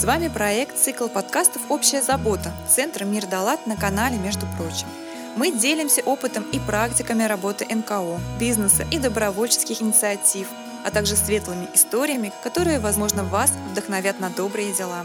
С вами проект «Цикл подкастов «Общая забота» Центра «Мир Далат» на канале «Между прочим». Мы делимся опытом и практиками работы НКО, бизнеса и добровольческих инициатив, а также светлыми историями, которые, возможно, вас вдохновят на добрые дела.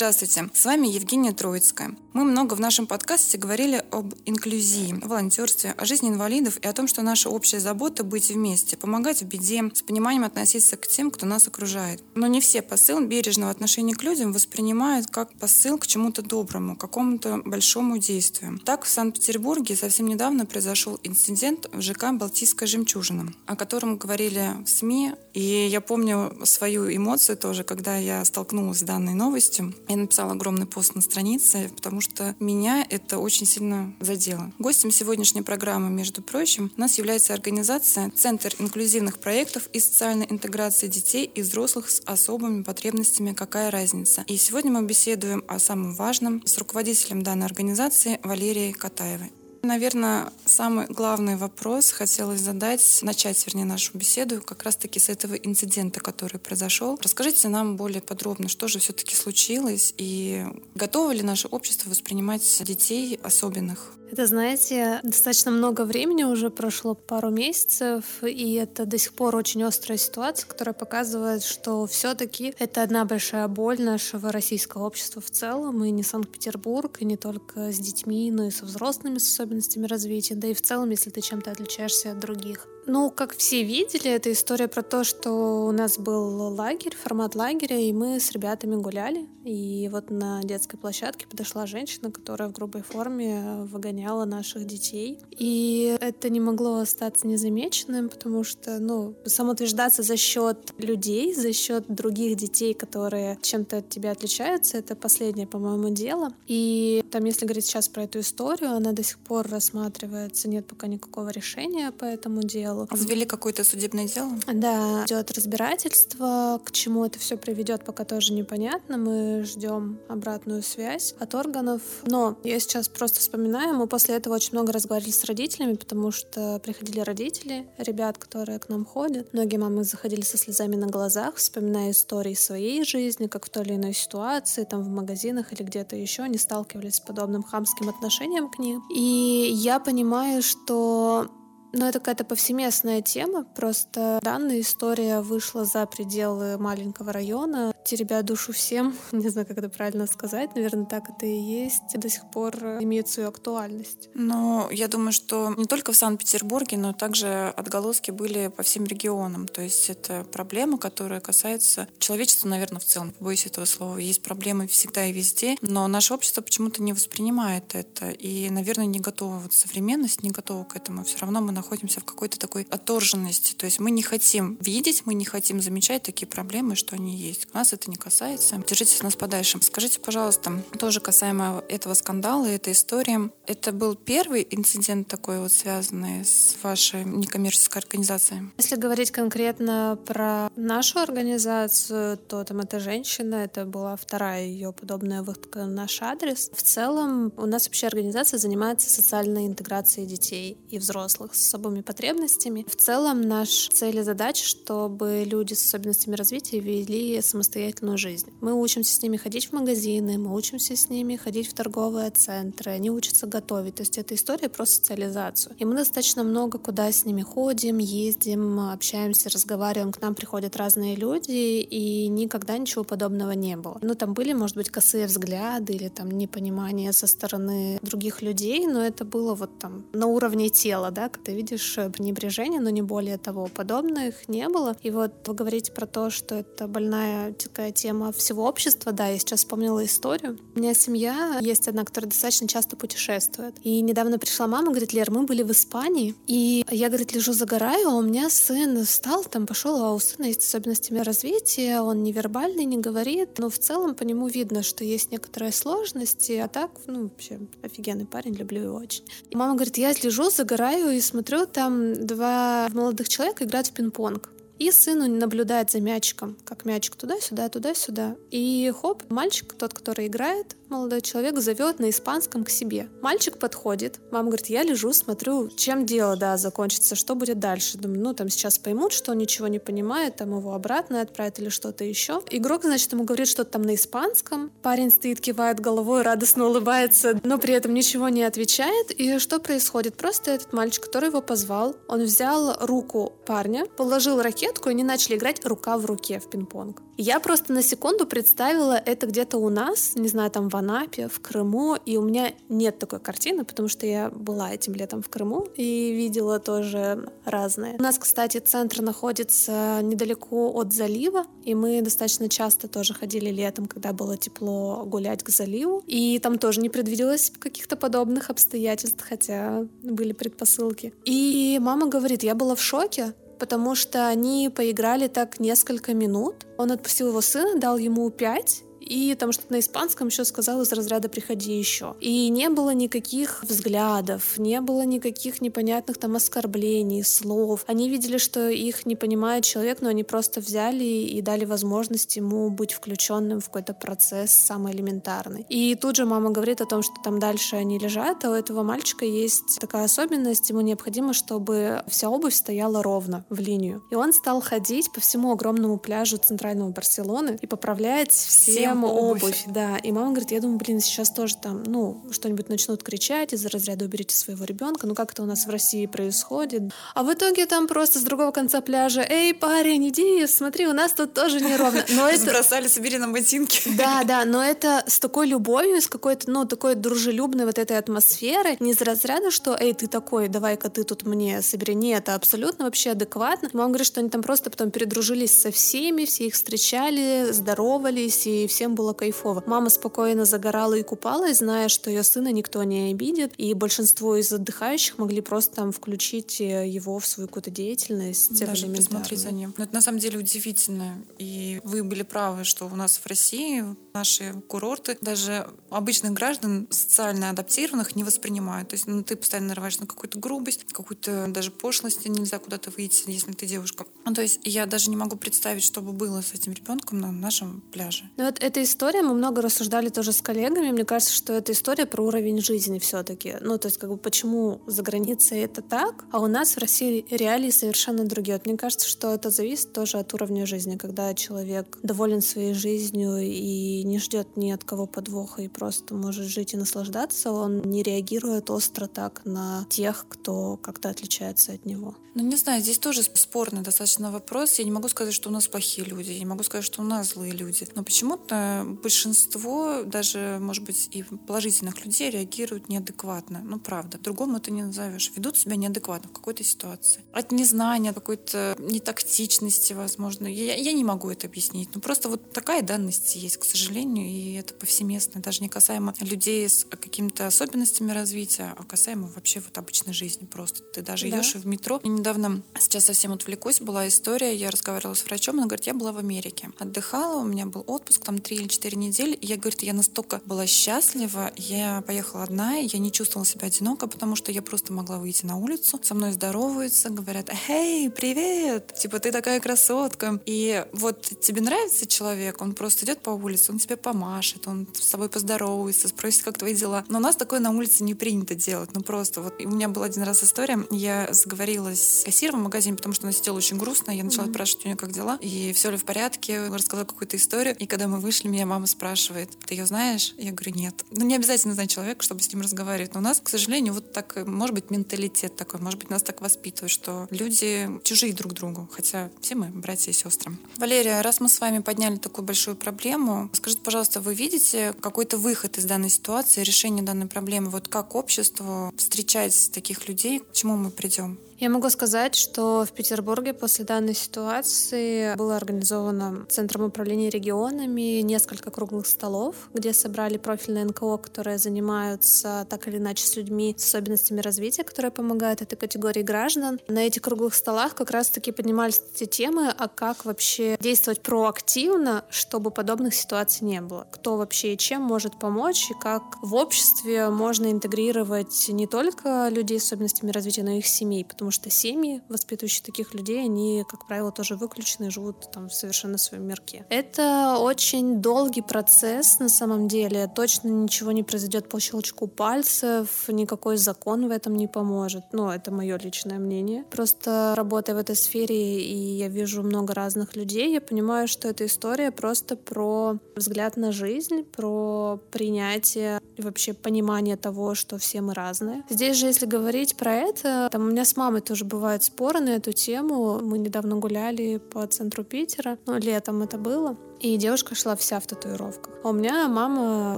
Здравствуйте, с вами Евгения Троицкая. Мы много в нашем подкасте говорили об инклюзии, волонтерстве, о жизни инвалидов и о том, что наша общая забота — быть вместе, помогать в беде, с пониманием относиться к тем, кто нас окружает. Но не все посыл бережного отношения к людям воспринимают как посыл к чему-то доброму, к какому-то большому действию. Так, в Санкт-Петербурге совсем недавно произошел инцидент в ЖК «Балтийская жемчужина», о котором говорили в СМИ. И я помню свою эмоцию тоже, когда я столкнулась с данной новостью. Я написала огромный пост на странице, потому что меня это очень сильно задело. Гостем сегодняшней программы, между прочим, у нас является организация Центр инклюзивных проектов и социальной интеграции детей и взрослых с особыми потребностями «Какая разница?». И сегодня мы беседуем о самом важном с руководителем данной организации Валерией Катаевой. Наверное, самый главный вопрос хотелось задать, начать, вернее, нашу беседу как раз-таки с этого инцидента, который произошел. Расскажите нам более подробно, что же все-таки случилось и готово ли наше общество воспринимать детей особенных? Это, знаете, достаточно много времени уже прошло, пару месяцев, и это до сих пор очень острая ситуация, которая показывает, что все-таки это одна большая боль нашего российского общества в целом, и не Санкт-Петербург, и не только с детьми, но и со взрослыми с особенностями развития, да и в целом, если ты чем-то отличаешься от других. Ну, как все видели, это история про то, что у нас был лагерь, формат лагеря, и мы с ребятами гуляли. И вот на детской площадке подошла женщина, которая в грубой форме выгоняла наших детей. И это не могло остаться незамеченным, потому что, ну, самоутверждаться за счет людей, за счет других детей, которые чем-то от тебя отличаются, это последнее, по-моему, дело. И там, если говорить сейчас про эту историю, она до сих пор рассматривается, нет пока никакого решения по этому делу делу. Завели какое-то судебное дело? Да, идет разбирательство. К чему это все приведет, пока тоже непонятно. Мы ждем обратную связь от органов. Но я сейчас просто вспоминаю, мы после этого очень много разговаривали с родителями, потому что приходили родители, ребят, которые к нам ходят. Многие мамы заходили со слезами на глазах, вспоминая истории своей жизни, как в той или иной ситуации, там в магазинах или где-то еще, они сталкивались с подобным хамским отношением к ним. И я понимаю, что ну, это какая-то повсеместная тема, просто данная история вышла за пределы маленького района, теребя душу всем, не знаю, как это правильно сказать, наверное, так это и есть, до сих пор имеет свою актуальность. Но я думаю, что не только в Санкт-Петербурге, но также отголоски были по всем регионам. То есть это проблема, которая касается человечества, наверное, в целом. Боюсь этого слова. Есть проблемы всегда и везде, но наше общество почему-то не воспринимает это и, наверное, не готово. Вот современность не готова к этому. Все равно мы находимся в какой-то такой отторженности. То есть мы не хотим видеть, мы не хотим замечать такие проблемы, что они есть. Нас это не касается. Держитесь нас подальше. Скажите, пожалуйста, тоже касаемо этого скандала, этой истории. Это был первый инцидент такой вот связанный с вашей некоммерческой организацией? Если говорить конкретно про нашу организацию, то там эта женщина, это была вторая ее подобная выходка на наш адрес. В целом у нас вообще организация занимается социальной интеграцией детей и взрослых с особыми потребностями. В целом наш цель и задача, чтобы люди с особенностями развития вели самостоятельную жизнь. Мы учимся с ними ходить в магазины, мы учимся с ними ходить в торговые центры, они учатся готовить. То есть это история про социализацию. И мы достаточно много куда с ними ходим, ездим, общаемся, разговариваем. К нам приходят разные люди, и никогда ничего подобного не было. Ну, там были, может быть, косые взгляды или там непонимание со стороны других людей, но это было вот там на уровне тела, да, когда видишь пренебрежение, но не более того. Подобных не было. И вот вы говорите про то, что это больная такая тема всего общества. Да, я сейчас вспомнила историю. У меня семья есть одна, которая достаточно часто путешествует. И недавно пришла мама, говорит, Лер, мы были в Испании, и я, говорит, лежу загораю, а у меня сын встал, там пошел, а у сына есть особенности развития, он невербальный, не говорит, но в целом по нему видно, что есть некоторые сложности, а так, ну, вообще офигенный парень, люблю его очень. И мама говорит, я лежу, загораю и смотрю, там два молодых человека играют в пинг-понг. И сын наблюдает за мячиком, как мячик туда-сюда, туда-сюда. И хоп, мальчик, тот, который играет, молодой человек зовет на испанском к себе. Мальчик подходит, мама говорит, я лежу, смотрю, чем дело, да, закончится, что будет дальше. Думаю, ну, там сейчас поймут, что он ничего не понимает, там его обратно отправят или что-то еще. Игрок, значит, ему говорит что-то там на испанском. Парень стоит, кивает головой, радостно улыбается, но при этом ничего не отвечает. И что происходит? Просто этот мальчик, который его позвал, он взял руку парня, положил ракетку, и они начали играть рука в руке в пинг-понг. Я просто на секунду представила это где-то у нас, не знаю, там в Анапе, в Крыму, и у меня нет такой картины, потому что я была этим летом в Крыму и видела тоже разные. У нас, кстати, центр находится недалеко от залива, и мы достаточно часто тоже ходили летом, когда было тепло, гулять к заливу, и там тоже не предвиделось каких-то подобных обстоятельств, хотя были предпосылки. И мама говорит, я была в шоке, потому что они поиграли так несколько минут. Он отпустил его сына, дал ему пять, и там что-то на испанском еще сказал из разряда «приходи еще». И не было никаких взглядов, не было никаких непонятных там оскорблений, слов. Они видели, что их не понимает человек, но они просто взяли и дали возможность ему быть включенным в какой-то процесс самый элементарный. И тут же мама говорит о том, что там дальше они лежат, а у этого мальчика есть такая особенность, ему необходимо, чтобы вся обувь стояла ровно в линию. И он стал ходить по всему огромному пляжу центрального Барселоны и поправлять все всем обувь. обувь. Да, и мама говорит, я думаю, блин, сейчас тоже там, ну, что-нибудь начнут кричать из-за разряда уберите своего ребенка, ну как это у нас в России происходит. А в итоге там просто с другого конца пляжа, эй, парень, иди, смотри, у нас тут тоже неровно. Но это... Бросали, собери на ботинки. Да, да, но это с такой любовью, с какой-то, ну, такой дружелюбной вот этой атмосферой, не из разряда, что, эй, ты такой, давай-ка ты тут мне собери. Нет, это абсолютно вообще адекватно. Мама говорит, что они там просто потом передружились со всеми, все их встречали, здоровались, и все всем было кайфово. Мама спокойно загорала и купалась, зная, что ее сына никто не обидит, и большинство из отдыхающих могли просто там включить э, его в свою какую-то деятельность. Даже посмотреть за ним. Но это на самом деле удивительно. И вы были правы, что у нас в России наши курорты даже обычных граждан социально адаптированных не воспринимают. То есть ну, ты постоянно нарываешься на какую-то грубость, какую-то даже пошлость, нельзя куда-то выйти, если ты девушка. Ну, то есть я даже не могу представить, что бы было с этим ребенком на нашем пляже. Ну, вот эта история, мы много рассуждали тоже с коллегами. Мне кажется, что это история про уровень жизни все-таки. Ну, то есть, как бы, почему за границей это так, а у нас в России реалии совершенно другие. Вот мне кажется, что это зависит тоже от уровня жизни, когда человек доволен своей жизнью и не ждет ни от кого подвоха и просто может жить и наслаждаться, он не реагирует остро так на тех, кто как-то отличается от него. Ну, не знаю, здесь тоже спорный достаточно вопрос. Я не могу сказать, что у нас плохие люди, я не могу сказать, что у нас злые люди. Но почему-то большинство, даже, может быть, и положительных людей реагируют неадекватно. Ну, правда. Другому это не назовешь. Ведут себя неадекватно в какой-то ситуации. От незнания, какой-то нетактичности, возможно. Я, я не могу это объяснить. Ну, просто вот такая данность есть, к сожалению, и это повсеместно. Даже не касаемо людей с какими-то особенностями развития, а касаемо вообще вот обычной жизни просто. Ты даже да. идешь в метро, недавно, сейчас совсем отвлекусь, была история, я разговаривала с врачом, она говорит, я была в Америке. Отдыхала, у меня был отпуск, там три или четыре недели. И я, говорит, я настолько была счастлива, я поехала одна, я не чувствовала себя одиноко, потому что я просто могла выйти на улицу, со мной здороваются, говорят, «Эй, привет!» Типа, ты такая красотка. И вот тебе нравится человек, он просто идет по улице, он тебе помашет, он с тобой поздоровается, спросит, как твои дела. Но у нас такое на улице не принято делать. Ну просто вот у меня была один раз история, я заговорилась с кассиром в магазине, потому что она сидела очень грустно. Я начала mm-hmm. спрашивать у нее, как дела, и все ли в порядке. Рассказала какую-то историю. И когда мы вышли, меня мама спрашивает, ты ее знаешь? Я говорю, нет. Ну, не обязательно знать человека, чтобы с ним разговаривать. Но у нас, к сожалению, вот так, может быть, менталитет такой, может быть, нас так воспитывают, что люди чужие друг другу, хотя все мы братья и сестры. Валерия, раз мы с вами подняли такую большую проблему, скажите, пожалуйста, вы видите какой-то выход из данной ситуации, решение данной проблемы? Вот как общество встречать таких людей, к чему мы придем? Я могу сказать, что в Петербурге после данной ситуации было организовано Центром управления регионами несколько круглых столов, где собрали профильные НКО, которые занимаются так или иначе с людьми с особенностями развития, которые помогают этой категории граждан. На этих круглых столах как раз-таки поднимались эти темы, а как вообще действовать проактивно, чтобы подобных ситуаций не было. Кто вообще и чем может помочь, и как в обществе можно интегрировать не только людей с особенностями развития, но и их семей, потому что семьи, воспитывающие таких людей, они, как правило, тоже выключены и живут там в совершенно своем мирке. Это очень долгий процесс на самом деле. Точно ничего не произойдет по щелчку пальцев, никакой закон в этом не поможет. Ну, это мое личное мнение. Просто работая в этой сфере, и я вижу много разных людей, я понимаю, что эта история просто про взгляд на жизнь, про принятие и вообще понимание того, что все мы разные. Здесь же, если говорить про это, там у меня с мамой тоже бывают споры на эту тему. Мы недавно гуляли по центру Питера, ну, летом это было. И девушка шла вся в татуировках. А у меня мама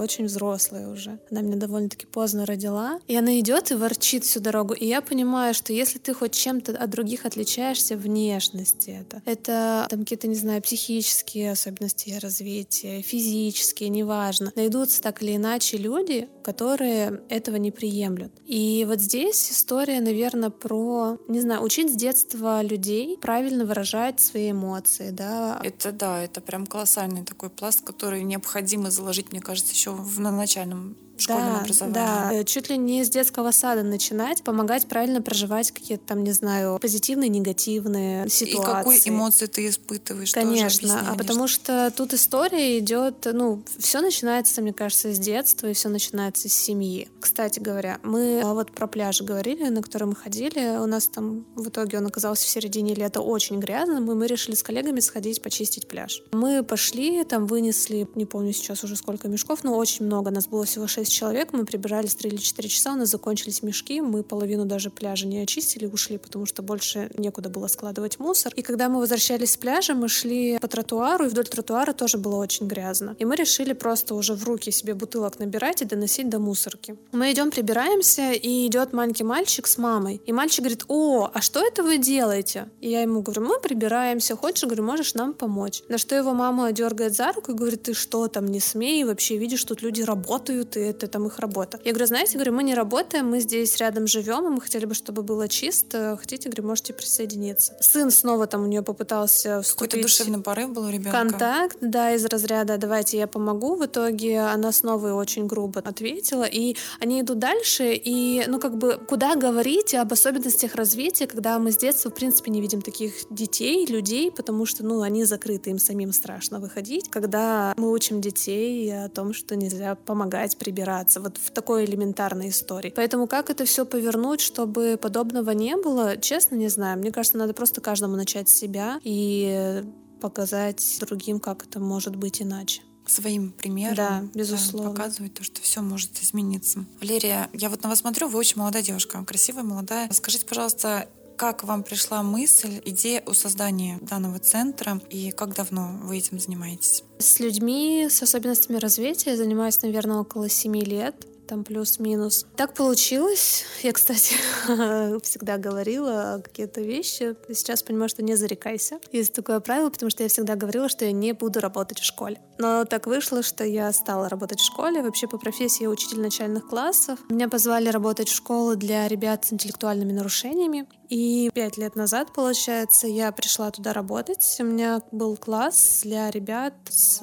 очень взрослая уже. Она меня довольно-таки поздно родила. И она идет и ворчит всю дорогу. И я понимаю, что если ты хоть чем-то от других отличаешься, внешности это, это там какие-то, не знаю, психические особенности развития, физические, неважно. Найдутся так или иначе люди, которые этого не приемлют. И вот здесь история, наверное, про, не знаю, учить с детства людей правильно выражать свои эмоции, да. Это да, это прям колоссальный такой пласт, который необходимо заложить, мне кажется, еще в на начальном школьном да, образовании. Да, э, чуть ли не с детского сада начинать, помогать правильно проживать какие-то там, не знаю, позитивные, негативные ситуации. И какой эмоции ты испытываешь, Конечно, а потому что тут история идет, ну, все начинается, мне кажется, с детства, и все начинается с семьи. Кстати говоря, мы а, вот про пляж говорили, на который мы ходили, у нас там в итоге он оказался в середине лета очень грязным, и мы решили с коллегами сходить почистить пляж. Мы пошли, там вынесли, не помню сейчас уже сколько мешков, но очень много, нас было всего 6 человек, мы прибирались 3 или 4 часа, у нас закончились мешки, мы половину даже пляжа не очистили, ушли, потому что больше некуда было складывать мусор. И когда мы возвращались с пляжа, мы шли по тротуару, и вдоль тротуара тоже было очень грязно. И мы решили просто уже в руки себе бутылок набирать и доносить до мусорки. Мы идем, прибираемся, и идет маленький мальчик с мамой. И мальчик говорит, о, а что это вы делаете? И я ему говорю, мы прибираемся, хочешь, говорю, можешь нам помочь. На что его мама дергает за руку и говорит, ты что там, не смей, вообще видишь, тут люди работают, и это там их работа. Я говорю, знаете, говорю, мы не работаем, мы здесь рядом живем, и мы хотели бы, чтобы было чисто. Хотите, говорю, можете присоединиться. Сын снова там у нее попытался вступить... Какой-то душевный порыв был у ребенка. Контакт, да, из разряда «давайте я помогу». В итоге она снова очень грубо ответила, и они идут дальше, и, ну, как бы, куда говорить об особенностях развития, когда мы с детства, в принципе, не видим таких детей, людей, потому что, ну, они закрыты, им самим страшно выходить. Когда мы учим детей о том, что нельзя помогать прибирать разбираться вот в такой элементарной истории. Поэтому как это все повернуть, чтобы подобного не было, честно не знаю. Мне кажется, надо просто каждому начать с себя и показать другим, как это может быть иначе своим примером да, безусловно. Да, показывать то, что все может измениться. Валерия, я вот на вас смотрю, вы очень молодая девушка, красивая, молодая. Скажите, пожалуйста, как вам пришла мысль, идея о создании данного центра и как давно вы этим занимаетесь? С людьми с особенностями развития я занимаюсь, наверное, около семи лет там плюс-минус. Так получилось. Я, кстати, всегда говорила какие-то вещи. Сейчас понимаю, что не зарекайся. Есть такое правило, потому что я всегда говорила, что я не буду работать в школе. Но так вышло, что я стала работать в школе. Вообще по профессии я учитель начальных классов. Меня позвали работать в школу для ребят с интеллектуальными нарушениями. И пять лет назад, получается, я пришла туда работать. У меня был класс для ребят с...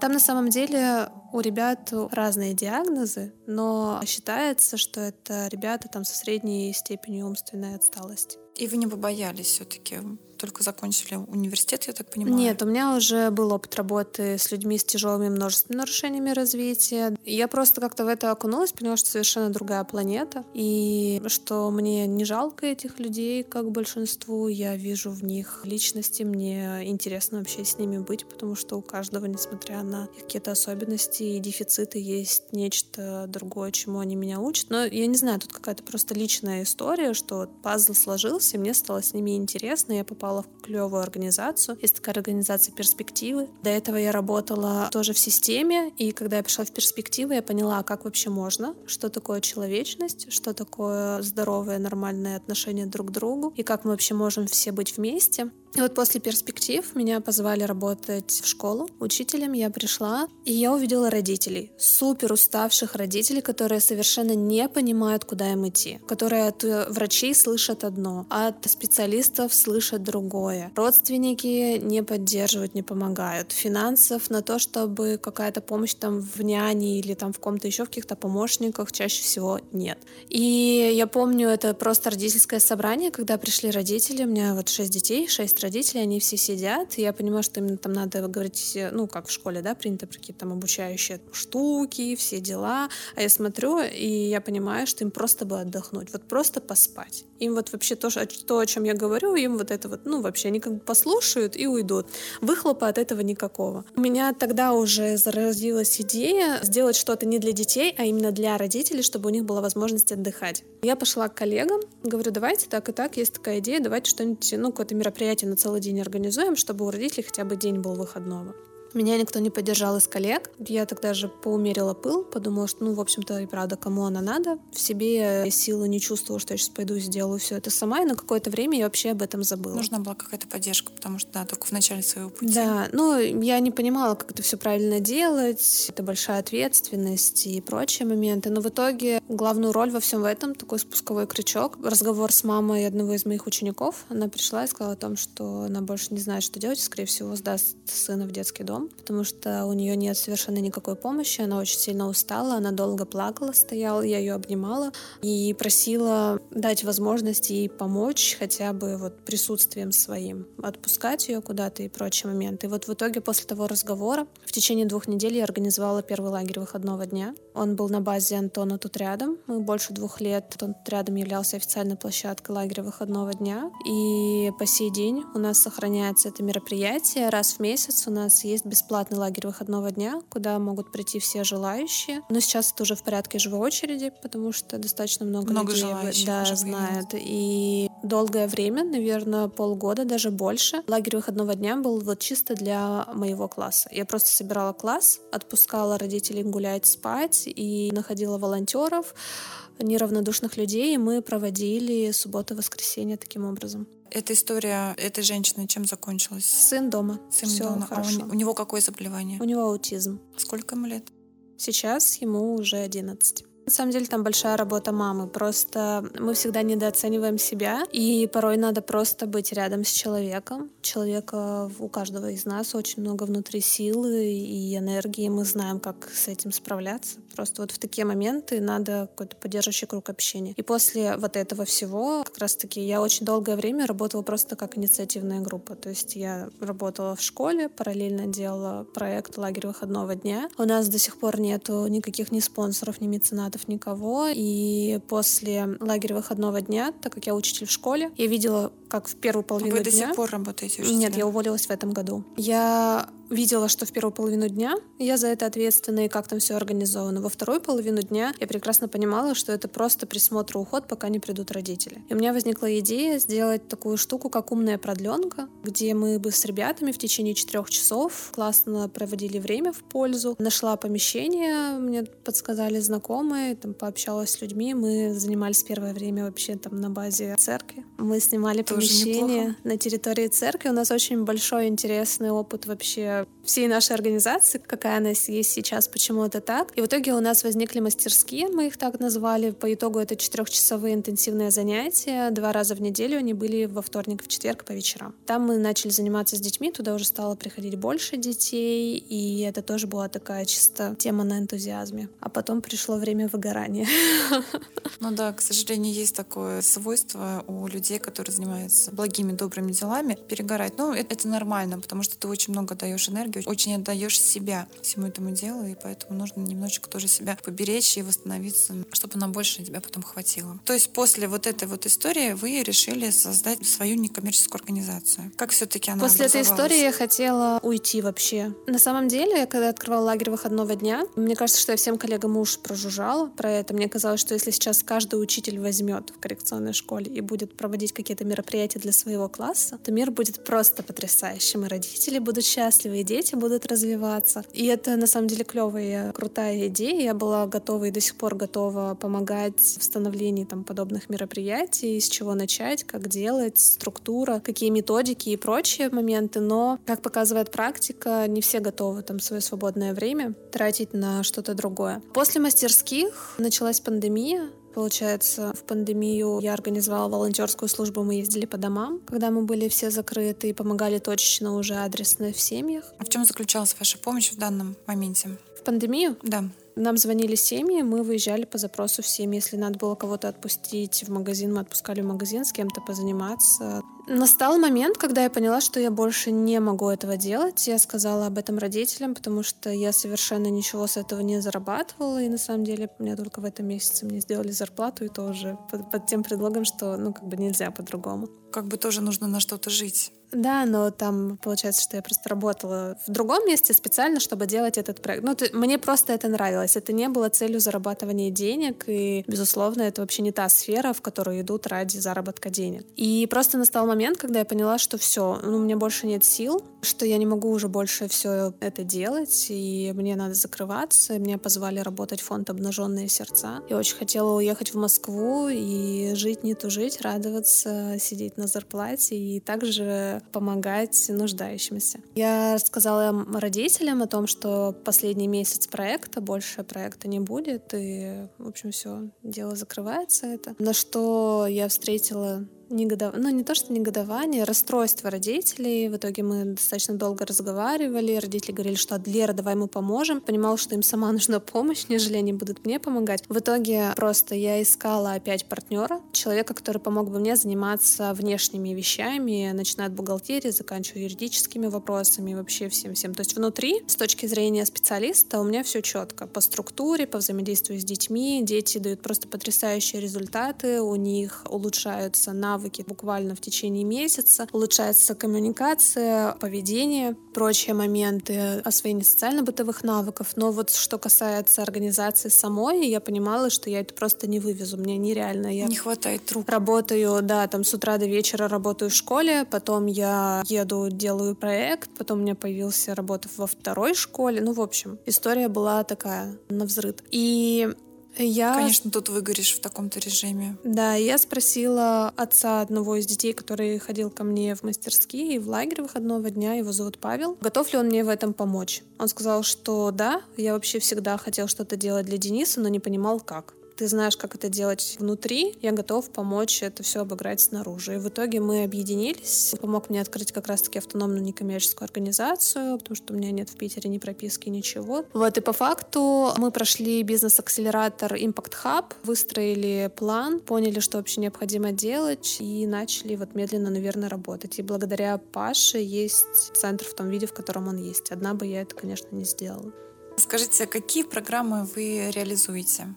Там на самом деле у ребят разные диагнозы, но считается, что это ребята там со средней степенью умственной отсталости. И вы не побоялись все-таки? Только закончили университет, я так понимаю? Нет, у меня уже был опыт работы с людьми с тяжелыми множественными нарушениями развития. Я просто как-то в это окунулась, поняла, что совершенно другая планета, и что мне не жалко этих людей, как большинству. Я вижу в них личности, мне интересно вообще с ними быть, потому что у каждого, несмотря на какие-то особенности и дефициты, есть нечто другое, чему они меня учат. Но я не знаю, тут какая-то просто личная история, что пазл сложился, мне стало с ними интересно, я попала в клевую организацию. Есть такая организация «Перспективы». До этого я работала тоже в системе, и когда я пришла в «Перспективы», я поняла, как вообще можно, что такое человечность, что такое здоровое, нормальное отношение друг к другу, и как мы вообще можем все быть вместе. И вот после перспектив меня позвали работать в школу учителем. Я пришла, и я увидела родителей, супер уставших родителей, которые совершенно не понимают, куда им идти, которые от э, врачей слышат одно, а от специалистов слышат другое. Родственники не поддерживают, не помогают. Финансов на то, чтобы какая-то помощь там в няне или там в ком-то еще в каких-то помощниках чаще всего нет. И я помню, это просто родительское собрание, когда пришли родители, у меня вот шесть детей, шесть родителей, родители, они все сидят, и я понимаю, что именно там надо говорить, ну, как в школе, да, принято какие-то там обучающие штуки, все дела, а я смотрю, и я понимаю, что им просто бы отдохнуть, вот просто поспать. Им вот вообще то, то, о чем я говорю, им вот это вот, ну, вообще, они как бы послушают и уйдут. Выхлопа от этого никакого. У меня тогда уже заразилась идея сделать что-то не для детей, а именно для родителей, чтобы у них была возможность отдыхать. Я пошла к коллегам, говорю, давайте так и так, есть такая идея, давайте что-нибудь, ну, какое-то мероприятие на целый день организуем, чтобы у родителей хотя бы день был выходного. Меня никто не поддержал из коллег. Я тогда же поумерила пыл, подумала, что, ну, в общем-то, и правда, кому она надо. В себе я силы не чувствовала, что я сейчас пойду и сделаю все это сама, и на какое-то время я вообще об этом забыла. Нужна была какая-то поддержка, потому что, да, только в начале своего пути. Да, ну, я не понимала, как это все правильно делать, это большая ответственность и прочие моменты, но в итоге главную роль во всем этом, такой спусковой крючок, разговор с мамой одного из моих учеников, она пришла и сказала о том, что она больше не знает, что делать, скорее всего, сдаст сына в детский дом дом, потому что у нее нет совершенно никакой помощи, она очень сильно устала, она долго плакала, стояла, я ее обнимала и просила дать возможность ей помочь хотя бы вот присутствием своим, отпускать ее куда-то и прочие моменты. И вот в итоге после того разговора в течение двух недель я организовала первый лагерь выходного дня. Он был на базе Антона тут рядом. Мы больше двух лет тут рядом являлся официальной площадкой лагеря выходного дня. И по сей день у нас сохраняется это мероприятие. Раз в месяц у нас есть бесплатный лагерь выходного дня, куда могут прийти все желающие. Но сейчас это уже в порядке живой очереди, потому что достаточно много, много людей да, знают. И долгое время, наверное, полгода, даже больше, лагерь выходного дня был вот чисто для моего класса. Я просто собирала класс, отпускала родителей гулять, спать и находила волонтеров, неравнодушных людей, и мы проводили субботу и воскресенье таким образом. Эта история этой женщины чем закончилась? Сын дома. Сын Всё дома. хорошо. А у, у него какое заболевание? У него аутизм. Сколько ему лет? Сейчас ему уже 11. На самом деле там большая работа мамы. Просто мы всегда недооцениваем себя, и порой надо просто быть рядом с человеком. Человека у каждого из нас очень много внутри силы и энергии. Мы знаем, как с этим справляться. Просто вот в такие моменты надо какой-то поддерживающий круг общения. И после вот этого всего, как раз-таки, я очень долгое время работала просто как инициативная группа. То есть я работала в школе, параллельно делала проект «Лагерь выходного дня». У нас до сих пор нету никаких ни спонсоров, ни меценатов, никого. И после лагеря выходного дня, так как я учитель в школе, я видела, как в первую половину Вы дня... до сих пор работаете учителем? Нет, я уволилась в этом году. Я видела, что в первую половину дня я за это ответственна и как там все организовано. Во вторую половину дня я прекрасно понимала, что это просто присмотр и уход, пока не придут родители. И у меня возникла идея сделать такую штуку, как умная продленка, где мы бы с ребятами в течение четырех часов классно проводили время в пользу. Нашла помещение, мне подсказали знакомые, там пообщалась с людьми. Мы занимались первое время вообще там на базе церкви. Мы снимали Тоже помещение неплохо. на территории церкви. У нас очень большой интересный опыт вообще всей нашей организации, какая она есть сейчас, почему это так. И в итоге у нас возникли мастерские, мы их так назвали. По итогу это четырехчасовые интенсивные занятия. Два раза в неделю они были во вторник, в четверг по вечерам. Там мы начали заниматься с детьми, туда уже стало приходить больше детей, и это тоже была такая чисто тема на энтузиазме. А потом пришло время выгорания. Ну да, к сожалению, есть такое свойство у людей, которые занимаются благими, добрыми делами, перегорать. Ну, это, это нормально, потому что ты очень много даешь энергии, очень отдаешь себя всему этому делу, и поэтому нужно немножечко тоже себя поберечь и восстановиться, чтобы на больше тебя потом хватило. То есть после вот этой вот истории вы решили создать свою некоммерческую организацию. Как все-таки она После этой истории я хотела уйти вообще. На самом деле, когда открывала лагерь выходного дня, мне кажется, что я всем коллегам уж прожужжала про это. Мне казалось, что если сейчас каждый учитель возьмет в коррекционной школе и будет проводить какие-то мероприятия для своего класса, то мир будет просто потрясающим, и родители будут счастливы, и дети дети будут развиваться. И это на самом деле клевая, крутая идея. Я была готова и до сих пор готова помогать в становлении там, подобных мероприятий, с чего начать, как делать, структура, какие методики и прочие моменты. Но, как показывает практика, не все готовы там свое свободное время тратить на что-то другое. После мастерских началась пандемия, Получается, в пандемию я организовала волонтерскую службу, мы ездили по домам, когда мы были все закрыты и помогали точечно уже адресно в семьях. А в чем заключалась ваша помощь в данном моменте? В пандемию? Да. Нам звонили семьи, мы выезжали по запросу в семьи. Если надо было кого-то отпустить в магазин, мы отпускали в магазин с кем-то позаниматься. Настал момент, когда я поняла, что я больше не могу этого делать. Я сказала об этом родителям, потому что я совершенно ничего с этого не зарабатывала. И на самом деле мне только в этом месяце мне сделали зарплату, и тоже под, под тем предлогом, что ну как бы нельзя по-другому. Как бы тоже нужно на что-то жить. Да, но там получается, что я просто работала в другом месте специально, чтобы делать этот проект. Ну, ты, мне просто это нравилось. Это не было целью зарабатывания денег, и, безусловно, это вообще не та сфера, в которую идут ради заработка денег. И просто настал момент, когда я поняла, что все, ну, у меня больше нет сил, что я не могу уже больше все это делать, и мне надо закрываться. Меня позвали работать в фонд «Обнаженные сердца». Я очень хотела уехать в Москву и жить, не тужить, радоваться, сидеть на зарплате и также помогать нуждающимся. Я рассказала родителям о том, что последний месяц проекта, больше проекта не будет, и, в общем, все, дело закрывается это. На что я встретила негодование, ну не то, что негодование, расстройство родителей. В итоге мы достаточно долго разговаривали, родители говорили, что Лера, давай мы поможем. Понимала, что им сама нужна помощь, нежели они будут мне помогать. В итоге просто я искала опять партнера, человека, который помог бы мне заниматься внешними вещами, начиная от бухгалтерии, заканчивая юридическими вопросами, вообще всем-всем. То есть внутри, с точки зрения специалиста, у меня все четко. По структуре, по взаимодействию с детьми. Дети дают просто потрясающие результаты, у них улучшаются навыки навыки буквально в течение месяца, улучшается коммуникация, поведение, прочие моменты, освоение социально-бытовых навыков. Но вот что касается организации самой, я понимала, что я это просто не вывезу. Мне нереально. Я не хватает рук. Работаю, да, там с утра до вечера работаю в школе, потом я еду, делаю проект, потом у меня появился работа во второй школе. Ну, в общем, история была такая на взрыв. И я... Конечно, тут выгоришь в таком-то режиме. Да, я спросила отца одного из детей, который ходил ко мне в мастерские и в лагерь выходного дня, его зовут Павел, готов ли он мне в этом помочь. Он сказал, что да, я вообще всегда хотел что-то делать для Дениса, но не понимал, как ты знаешь, как это делать внутри, я готов помочь это все обыграть снаружи. И в итоге мы объединились. Он помог мне открыть как раз-таки автономную некоммерческую организацию, потому что у меня нет в Питере ни прописки, ничего. Вот, и по факту мы прошли бизнес-акселератор Impact Hub, выстроили план, поняли, что вообще необходимо делать, и начали вот медленно, наверное, работать. И благодаря Паше есть центр в том виде, в котором он есть. Одна бы я это, конечно, не сделала. Скажите, какие программы вы реализуете?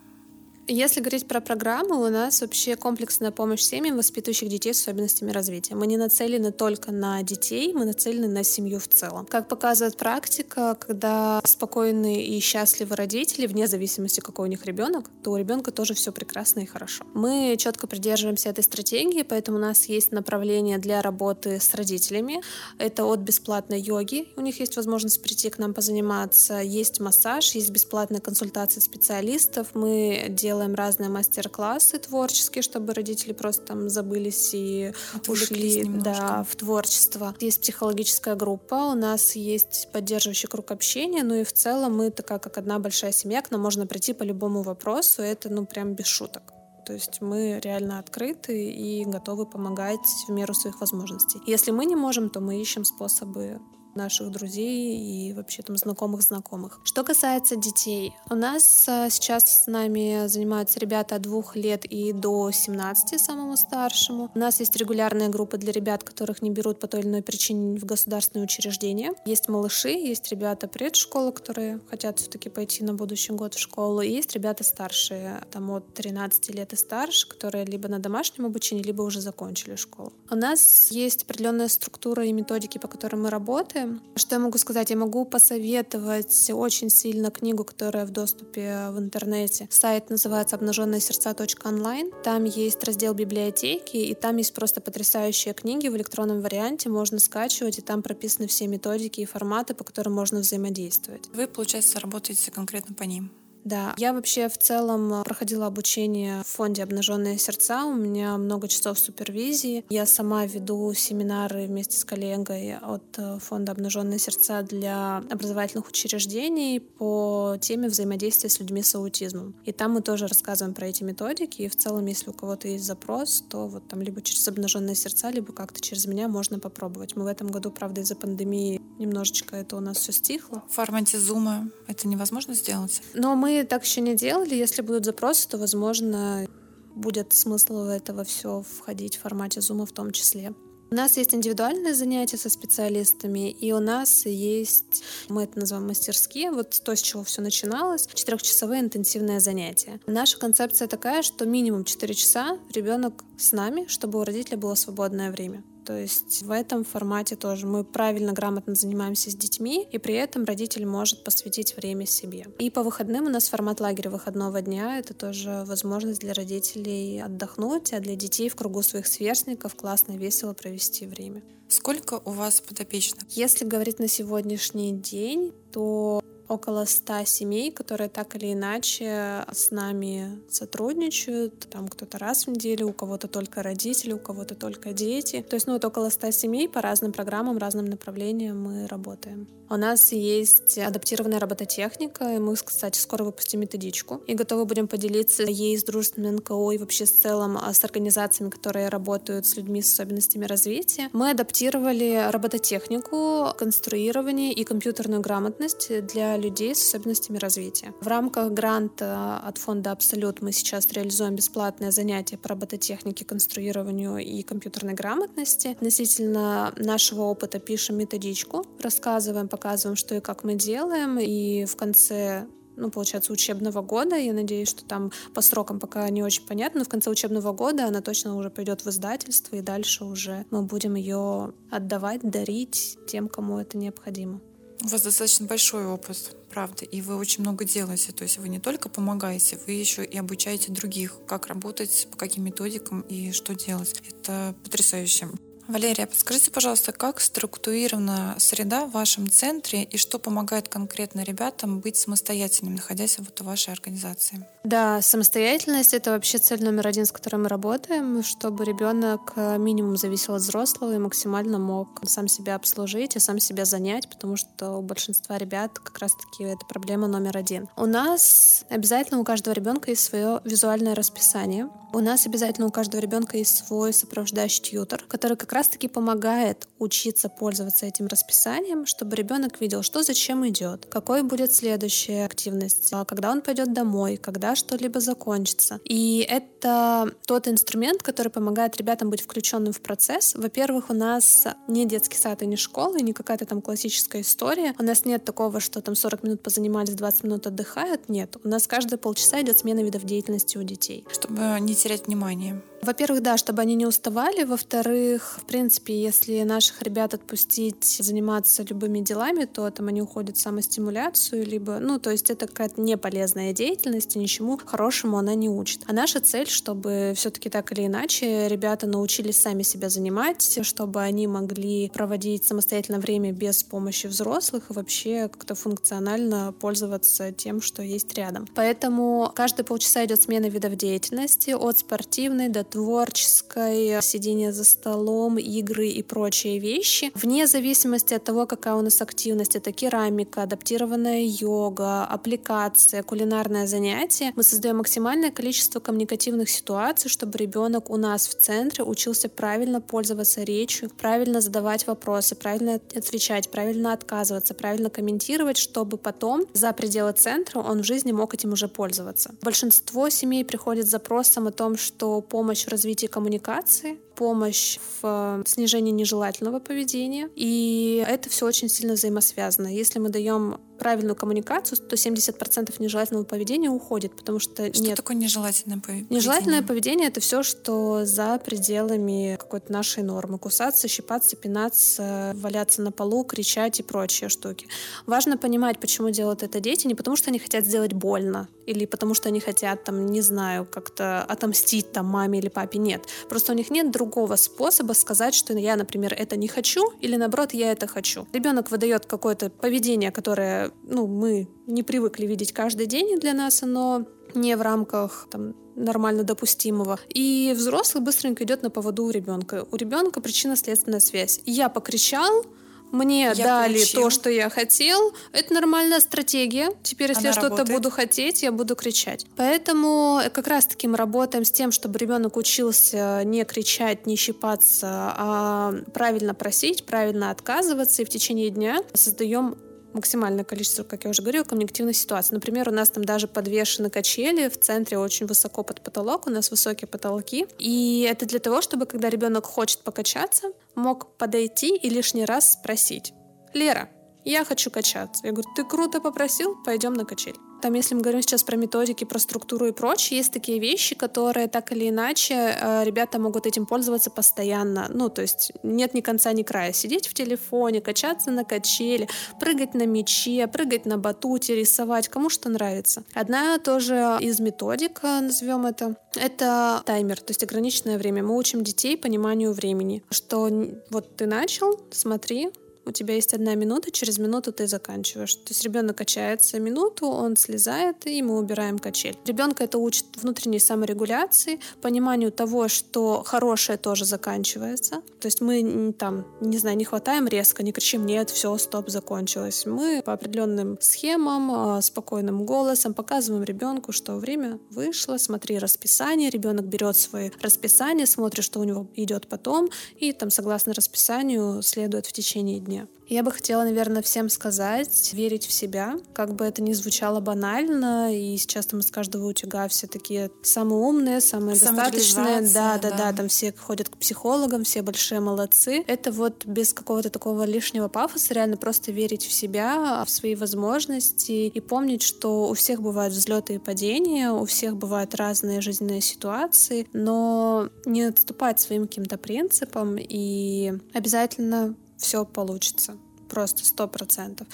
Если говорить про программы, у нас вообще комплексная помощь семьям, воспитывающих детей с особенностями развития. Мы не нацелены только на детей, мы нацелены на семью в целом. Как показывает практика, когда спокойные и счастливые родители, вне зависимости, какой у них ребенок, то у ребенка тоже все прекрасно и хорошо. Мы четко придерживаемся этой стратегии, поэтому у нас есть направление для работы с родителями. Это от бесплатной йоги. У них есть возможность прийти к нам позаниматься. Есть массаж, есть бесплатная консультация специалистов. Мы делаем делаем разные мастер-классы творческие, чтобы родители просто там забылись и ушли да, в творчество. Есть психологическая группа, у нас есть поддерживающий круг общения, ну и в целом мы такая как одна большая семья, к нам можно прийти по любому вопросу, это ну прям без шуток. То есть мы реально открыты и готовы помогать в меру своих возможностей. Если мы не можем, то мы ищем способы наших друзей и вообще там знакомых знакомых. Что касается детей, у нас а, сейчас с нами занимаются ребята от двух лет и до 17, самому старшему. У нас есть регулярные группы для ребят, которых не берут по той или иной причине в государственные учреждения. Есть малыши, есть ребята предшколы, которые хотят все-таки пойти на будущий год в школу, и есть ребята старшие, там от 13 лет и старше, которые либо на домашнем обучении, либо уже закончили школу. У нас есть определенная структура и методики, по которым мы работаем, работаем. Что я могу сказать? Я могу посоветовать очень сильно книгу, которая в доступе в интернете. Сайт называется обнаженные сердца онлайн. Там есть раздел библиотеки, и там есть просто потрясающие книги в электронном варианте. Можно скачивать, и там прописаны все методики и форматы, по которым можно взаимодействовать. Вы, получается, работаете конкретно по ним? Да, я вообще в целом проходила обучение в фонде «Обнаженные сердца». У меня много часов супервизии. Я сама веду семинары вместе с коллегой от э, фонда «Обнаженные сердца» для образовательных учреждений по теме взаимодействия с людьми с аутизмом. И там мы тоже рассказываем про эти методики. И в целом, если у кого-то есть запрос, то вот там либо через «Обнаженные сердца», либо как-то через меня можно попробовать. Мы в этом году, правда, из-за пандемии немножечко это у нас все стихло. В формате зума это невозможно сделать? Но мы так еще не делали. Если будут запросы, то, возможно, будет смысл в этого все входить в формате зума в том числе. У нас есть индивидуальные занятия со специалистами, и у нас есть, мы это называем мастерские, вот то, с чего все начиналось, четырехчасовые интенсивные занятия. Наша концепция такая, что минимум 4 часа ребенок с нами, чтобы у родителя было свободное время. То есть в этом формате тоже мы правильно, грамотно занимаемся с детьми, и при этом родитель может посвятить время себе. И по выходным у нас формат лагеря выходного дня. Это тоже возможность для родителей отдохнуть, а для детей в кругу своих сверстников классно, весело провести время. Сколько у вас подопечных? Если говорить на сегодняшний день, то около ста семей, которые так или иначе с нами сотрудничают. Там кто-то раз в неделю, у кого-то только родители, у кого-то только дети. То есть, ну, вот около ста семей по разным программам, разным направлениям мы работаем. У нас есть адаптированная робототехника, и мы, кстати, скоро выпустим методичку, и готовы будем поделиться ей с дружественным НКО и вообще с целом а, с организациями, которые работают с людьми с особенностями развития. Мы адаптировали робототехнику, конструирование и компьютерную грамотность для людей с особенностями развития. В рамках гранта от фонда «Абсолют» мы сейчас реализуем бесплатное занятие по робототехнике, конструированию и компьютерной грамотности. Относительно нашего опыта пишем методичку, рассказываем, показываем, что и как мы делаем, и в конце ну, получается, учебного года. Я надеюсь, что там по срокам пока не очень понятно, но в конце учебного года она точно уже пойдет в издательство, и дальше уже мы будем ее отдавать, дарить тем, кому это необходимо. У вас достаточно большой опыт, правда, и вы очень много делаете. То есть вы не только помогаете, вы еще и обучаете других, как работать, по каким методикам и что делать. Это потрясающе. Валерия, подскажите, пожалуйста, как структурирована среда в вашем центре и что помогает конкретно ребятам быть самостоятельными, находясь вот в вашей организации? Да, самостоятельность — это вообще цель номер один, с которой мы работаем, чтобы ребенок э, минимум зависел от взрослого и максимально мог сам себя обслужить и сам себя занять, потому что у большинства ребят как раз-таки это проблема номер один. У нас обязательно у каждого ребенка есть свое визуальное расписание. У нас обязательно у каждого ребенка есть свой сопровождающий тьютер, который как раз-таки помогает учиться пользоваться этим расписанием, чтобы ребенок видел, что зачем идет, какой будет следующая активность, а когда он пойдет домой, когда что-либо закончится. И это тот инструмент, который помогает ребятам быть включенным в процесс. Во-первых, у нас не детский сад и не школа, и не какая-то там классическая история. У нас нет такого, что там 40 минут позанимались, 20 минут отдыхают. Нет. У нас каждые полчаса идет смена видов деятельности у детей. Чтобы не терять внимание. Во-первых, да, чтобы они не уставали. Во-вторых, в принципе, если наших ребят отпустить заниматься любыми делами, то там они уходят в самостимуляцию, либо, ну, то есть это какая-то неполезная деятельность, и ничему хорошему она не учит. А наша цель, чтобы все-таки так или иначе ребята научились сами себя занимать, чтобы они могли проводить самостоятельно время без помощи взрослых и вообще как-то функционально пользоваться тем, что есть рядом. Поэтому каждые полчаса идет смена видов деятельности от спортивной до творческой, сидение за столом, игры и прочие вещи. Вне зависимости от того, какая у нас активность, это керамика, адаптированная йога, аппликация, кулинарное занятие, мы создаем максимальное количество коммуникативных ситуаций, чтобы ребенок у нас в центре учился правильно пользоваться речью, правильно задавать вопросы, правильно отвечать, правильно отказываться, правильно комментировать, чтобы потом за пределы центра он в жизни мог этим уже пользоваться. Большинство семей приходит с запросом о том, что помощь в развитии коммуникации, помощь в э, снижении нежелательного поведения. И это все очень сильно взаимосвязано. Если мы даем правильную коммуникацию, то 70% нежелательного поведения уходит, потому что, что нет. такое нежелательное поведение? Нежелательное поведение — это все, что за пределами какой-то нашей нормы. Кусаться, щипаться, пинаться, валяться на полу, кричать и прочие штуки. Важно понимать, почему делают это дети, не потому что они хотят сделать больно, или потому что они хотят, там, не знаю, как-то отомстить там маме или папе. Нет. Просто у них нет другого способа сказать, что я, например, это не хочу, или наоборот, я это хочу. Ребенок выдает какое-то поведение, которое, ну, мы не привыкли видеть каждый день, и для нас оно не в рамках там, нормально допустимого. И взрослый быстренько идет на поводу у ребенка. У ребенка причинно-следственная связь. Я покричал, мне я дали получил. то, что я хотел. Это нормальная стратегия. Теперь, если Она я что-то буду хотеть, я буду кричать. Поэтому как раз-таки мы работаем с тем, чтобы ребенок учился не кричать, не щипаться, а правильно просить, правильно отказываться. И в течение дня создаем максимальное количество, как я уже говорила, коммуникативных ситуаций. Например, у нас там даже подвешены качели в центре очень высоко под потолок, у нас высокие потолки. И это для того, чтобы, когда ребенок хочет покачаться, мог подойти и лишний раз спросить. «Лера, я хочу качаться». Я говорю, ты круто попросил, пойдем на качель. Там, если мы говорим сейчас про методики, про структуру и прочее, есть такие вещи, которые так или иначе э, ребята могут этим пользоваться постоянно. Ну, то есть нет ни конца, ни края. Сидеть в телефоне, качаться на качели, прыгать на мече, прыгать на батуте, рисовать, кому что нравится. Одна тоже из методик, э, назовем это, это таймер, то есть ограниченное время. Мы учим детей пониманию времени, что вот ты начал, смотри, у тебя есть одна минута, через минуту ты заканчиваешь. То есть ребенок качается минуту, он слезает, и мы убираем качель. Ребенка это учит внутренней саморегуляции, пониманию того, что хорошее тоже заканчивается. То есть мы там, не знаю, не хватаем резко, не кричим «нет, все, стоп, закончилось». Мы по определенным схемам, а, спокойным голосом показываем ребенку, что время вышло, смотри расписание, ребенок берет свое расписание, смотрит, что у него идет потом, и там согласно расписанию следует в течение дня дня. Я бы хотела, наверное, всем сказать, верить в себя, как бы это ни звучало банально, и сейчас там из каждого утюга все такие самые умные, самые достаточные, да, да, да, да, там все ходят к психологам, все большие молодцы. Это вот без какого-то такого лишнего пафоса реально просто верить в себя, в свои возможности и помнить, что у всех бывают взлеты и падения, у всех бывают разные жизненные ситуации, но не отступать своим каким-то принципам и обязательно все получится. Просто сто процентов.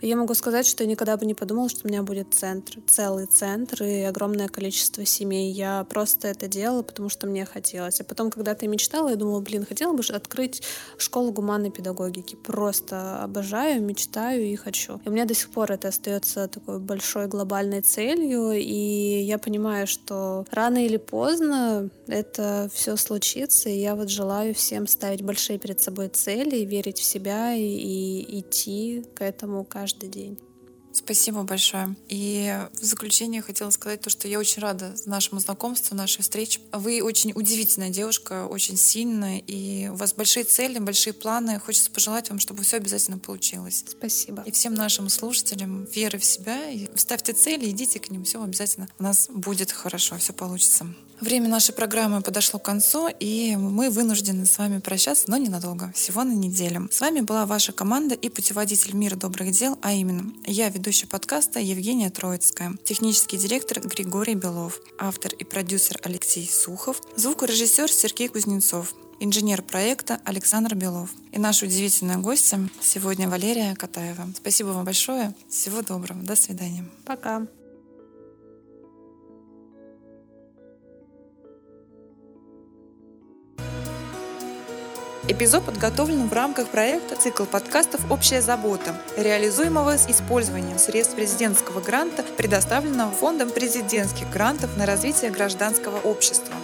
Я могу сказать, что я никогда бы не подумала, что у меня будет центр, целый центр и огромное количество семей. Я просто это делала, потому что мне хотелось. А потом, когда ты мечтала, я думала, блин, хотела бы открыть школу гуманной педагогики. Просто обожаю, мечтаю и хочу. И у меня до сих пор это остается такой большой глобальной целью, и я понимаю, что рано или поздно это все случится, и я вот желаю всем ставить большие перед собой цели, верить в себя и, и идти к этому каждый каждый день. Спасибо большое. И в заключение хотела сказать то, что я очень рада нашему знакомству, нашей встрече. Вы очень удивительная девушка, очень сильная, и у вас большие цели, большие планы. Хочется пожелать вам, чтобы все обязательно получилось. Спасибо. И всем нашим слушателям веры в себя. И ставьте цели, идите к ним, все обязательно у нас будет хорошо, все получится. Время нашей программы подошло к концу, и мы вынуждены с вами прощаться, но ненадолго, всего на неделю. С вами была ваша команда и путеводитель мира добрых дел, а именно я, ведущая подкаста Евгения Троицкая, технический директор Григорий Белов, автор и продюсер Алексей Сухов, звукорежиссер Сергей Кузнецов, инженер проекта Александр Белов. И наша удивительная гостья сегодня Валерия Катаева. Спасибо вам большое. Всего доброго. До свидания. Пока. Эпизод подготовлен в рамках проекта «Цикл подкастов «Общая забота», реализуемого с использованием средств президентского гранта, предоставленного Фондом президентских грантов на развитие гражданского общества.